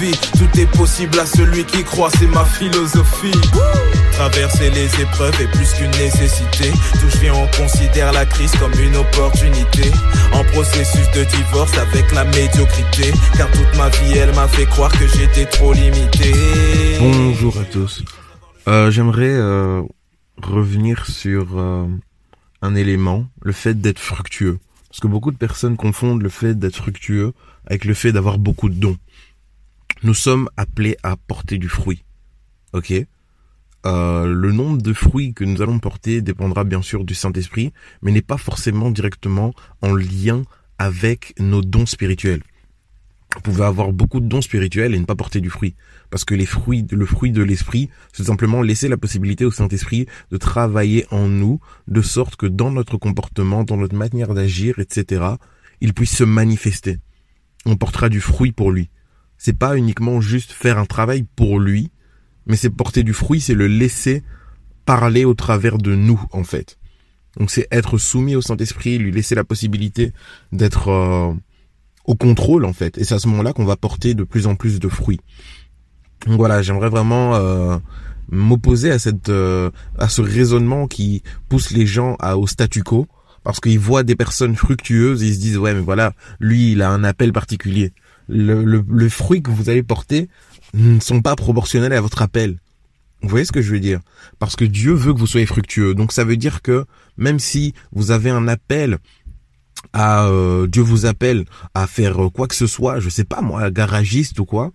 Big V, tout est possible à celui qui croit, c'est ma philosophie. Traverser les épreuves est plus qu'une nécessité. Tout je viens, on considère la crise comme une opportunité. En processus de divorce avec la médiocrité. Car toute ma vie, elle m'a fait croire que j'étais trop limité. Bonjour à tous. Euh, J'aimerais euh, revenir sur euh, un élément, le fait d'être fructueux. Parce que beaucoup de personnes confondent le fait d'être fructueux avec le fait d'avoir beaucoup de dons. Nous sommes appelés à porter du fruit. Ok euh, le nombre de fruits que nous allons porter dépendra bien sûr du Saint-Esprit, mais n'est pas forcément directement en lien avec nos dons spirituels. Vous pouvez avoir beaucoup de dons spirituels et ne pas porter du fruit. Parce que les fruits, le fruit de l'esprit, c'est simplement laisser la possibilité au Saint-Esprit de travailler en nous, de sorte que dans notre comportement, dans notre manière d'agir, etc., il puisse se manifester. On portera du fruit pour lui. C'est pas uniquement juste faire un travail pour lui, mais c'est porter du fruit, c'est le laisser parler au travers de nous, en fait. Donc c'est être soumis au Saint-Esprit, lui laisser la possibilité d'être euh, au contrôle, en fait. Et c'est à ce moment-là qu'on va porter de plus en plus de fruits. Donc voilà, j'aimerais vraiment euh, m'opposer à cette euh, à ce raisonnement qui pousse les gens à, au statu quo parce qu'ils voient des personnes fructueuses ils se disent ouais mais voilà lui il a un appel particulier le, le, le fruit que vous allez porter ne sont pas proportionnels à votre appel. Vous voyez ce que je veux dire? Parce que Dieu veut que vous soyez fructueux. Donc ça veut dire que même si vous avez un appel à euh, Dieu vous appelle à faire quoi que ce soit, je sais pas moi, garagiste ou quoi,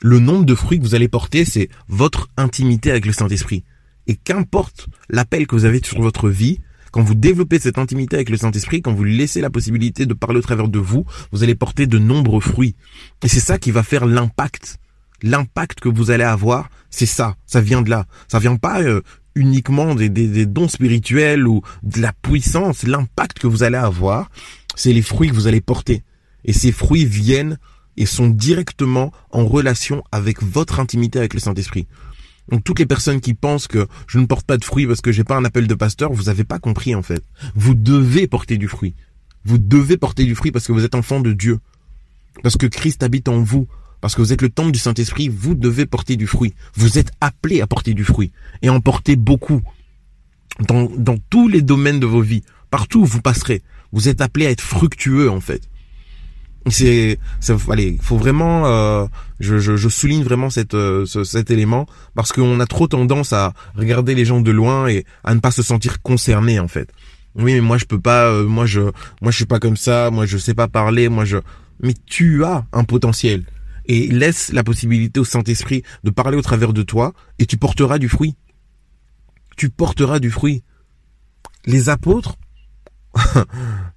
le nombre de fruits que vous allez porter, c'est votre intimité avec le Saint-Esprit. Et qu'importe l'appel que vous avez sur votre vie, quand vous développez cette intimité avec le Saint-Esprit, quand vous laissez la possibilité de parler au travers de vous, vous allez porter de nombreux fruits. Et c'est ça qui va faire l'impact l'impact que vous allez avoir, c'est ça, ça vient de là. Ça vient pas euh, uniquement des, des, dons spirituels ou de la puissance. L'impact que vous allez avoir, c'est les fruits que vous allez porter. Et ces fruits viennent et sont directement en relation avec votre intimité avec le Saint-Esprit. Donc toutes les personnes qui pensent que je ne porte pas de fruits parce que j'ai pas un appel de pasteur, vous avez pas compris en fait. Vous devez porter du fruit. Vous devez porter du fruit parce que vous êtes enfant de Dieu. Parce que Christ habite en vous parce que vous êtes le temple du Saint-Esprit, vous devez porter du fruit. Vous êtes appelé à porter du fruit et en porter beaucoup dans, dans tous les domaines de vos vies. Partout où vous passerez, vous êtes appelé à être fructueux en fait. C'est, allez, faut vraiment, euh, je, je, je, souligne vraiment cette, euh, cet élément parce qu'on a trop tendance à regarder les gens de loin et à ne pas se sentir concerné en fait. Oui, mais moi je peux pas, euh, moi je, moi je suis pas comme ça, moi je sais pas parler, moi je, mais tu as un potentiel et laisse la possibilité au Saint-Esprit de parler au travers de toi et tu porteras du fruit. Tu porteras du fruit. Les apôtres,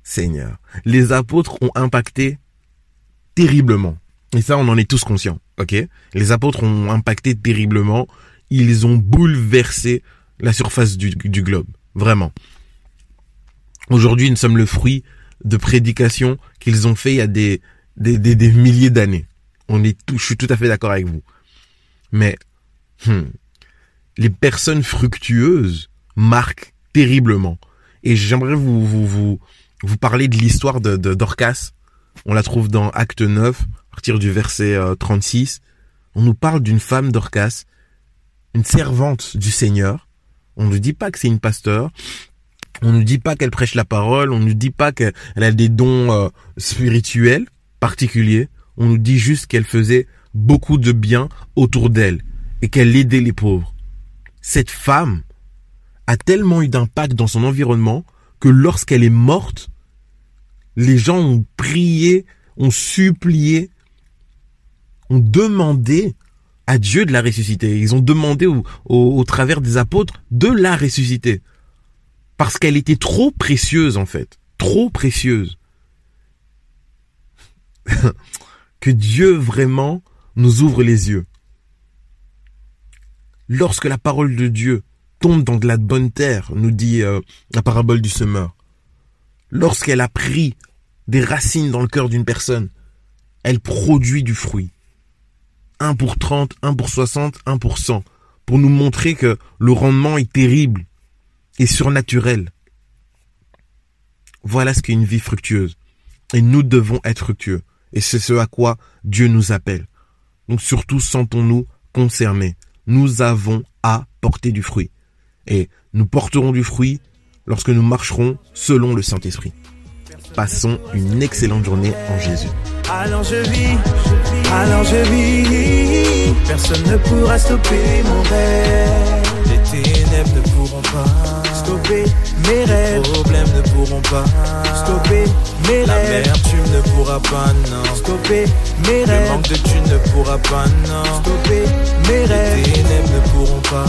Seigneur, les apôtres ont impacté terriblement. Et ça, on en est tous conscients, ok? Les apôtres ont impacté terriblement. Ils ont bouleversé la surface du, globe, vraiment. Aujourd'hui, nous sommes le fruit de prédications qu'ils ont fait il y a des, milliers d'années. On est tout, je suis tout à fait d'accord avec vous. Mais hmm, les personnes fructueuses marquent terriblement. Et j'aimerais vous parler de l'histoire de, Dorcas. On la trouve dans Acte 9, à partir du verset 36. Euh, On nous parle d'une femme Dorcas, une servante du Seigneur. On ne dit pas que c'est une pasteur. On ne dit pas qu'elle prêche la parole. On ne dit pas qu'elle a des dons euh, spirituels particuliers on nous dit juste qu'elle faisait beaucoup de bien autour d'elle et qu'elle aidait les pauvres. Cette femme a tellement eu d'impact dans son environnement que lorsqu'elle est morte, les gens ont prié, ont supplié, ont demandé à Dieu de la ressusciter. Ils ont demandé au, travers des apôtres de la ressusciter. Parce qu'elle était trop précieuse en fait. Trop précieuse. que Dieu vraiment nous ouvre les yeux. Lorsque la parole de Dieu tombe dans de la bonne terre, nous dit euh, la parabole du semeur, lorsqu'elle a pris des racines dans le cœur d'une personne, elle produit du fruit. 1 pour 30, 1 pour 60, 1 pour 100, pour nous montrer que le rendement est terrible et surnaturel. Voilà ce qu'est une vie fructueuse. Et nous devons être fructueux. Et c'est ce à quoi Dieu nous appelle. Donc surtout, sentons-nous concernés. Nous avons à porter du fruit. Et nous porterons du fruit lorsque nous marcherons selon le Saint-Esprit. Passons une excellente journée en Jésus. Alors je vis, alors je vis, personne ne pourra stopper mon rêve. Les ténèbres ne pourront pas stopper mes rêves. Les problèmes ne pourront pas stopper mes rêves. La tu ne pourras pas, non. Stopper mes rêves. Le manque de tu ne pourras pas, non. Stopper mes rêves. Les ténèbres ne pourront pas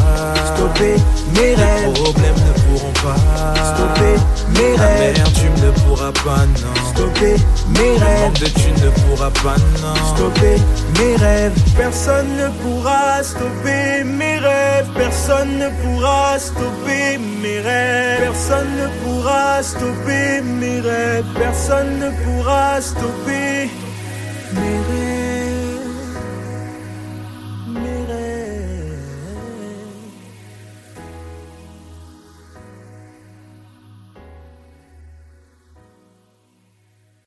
stopper mes rêves. Les problèmes ne pourront pas stopper mes rêves. Ne pourras pas, non. Stopper mes rêves. De tu ne pourras pas, non. Stopper mes rêves. Personne ne pourra stopper mes rêves. Personne ne pourra stopper mes rêves. Personne ne pourra stopper mes rêves. Personne ne pourra stopper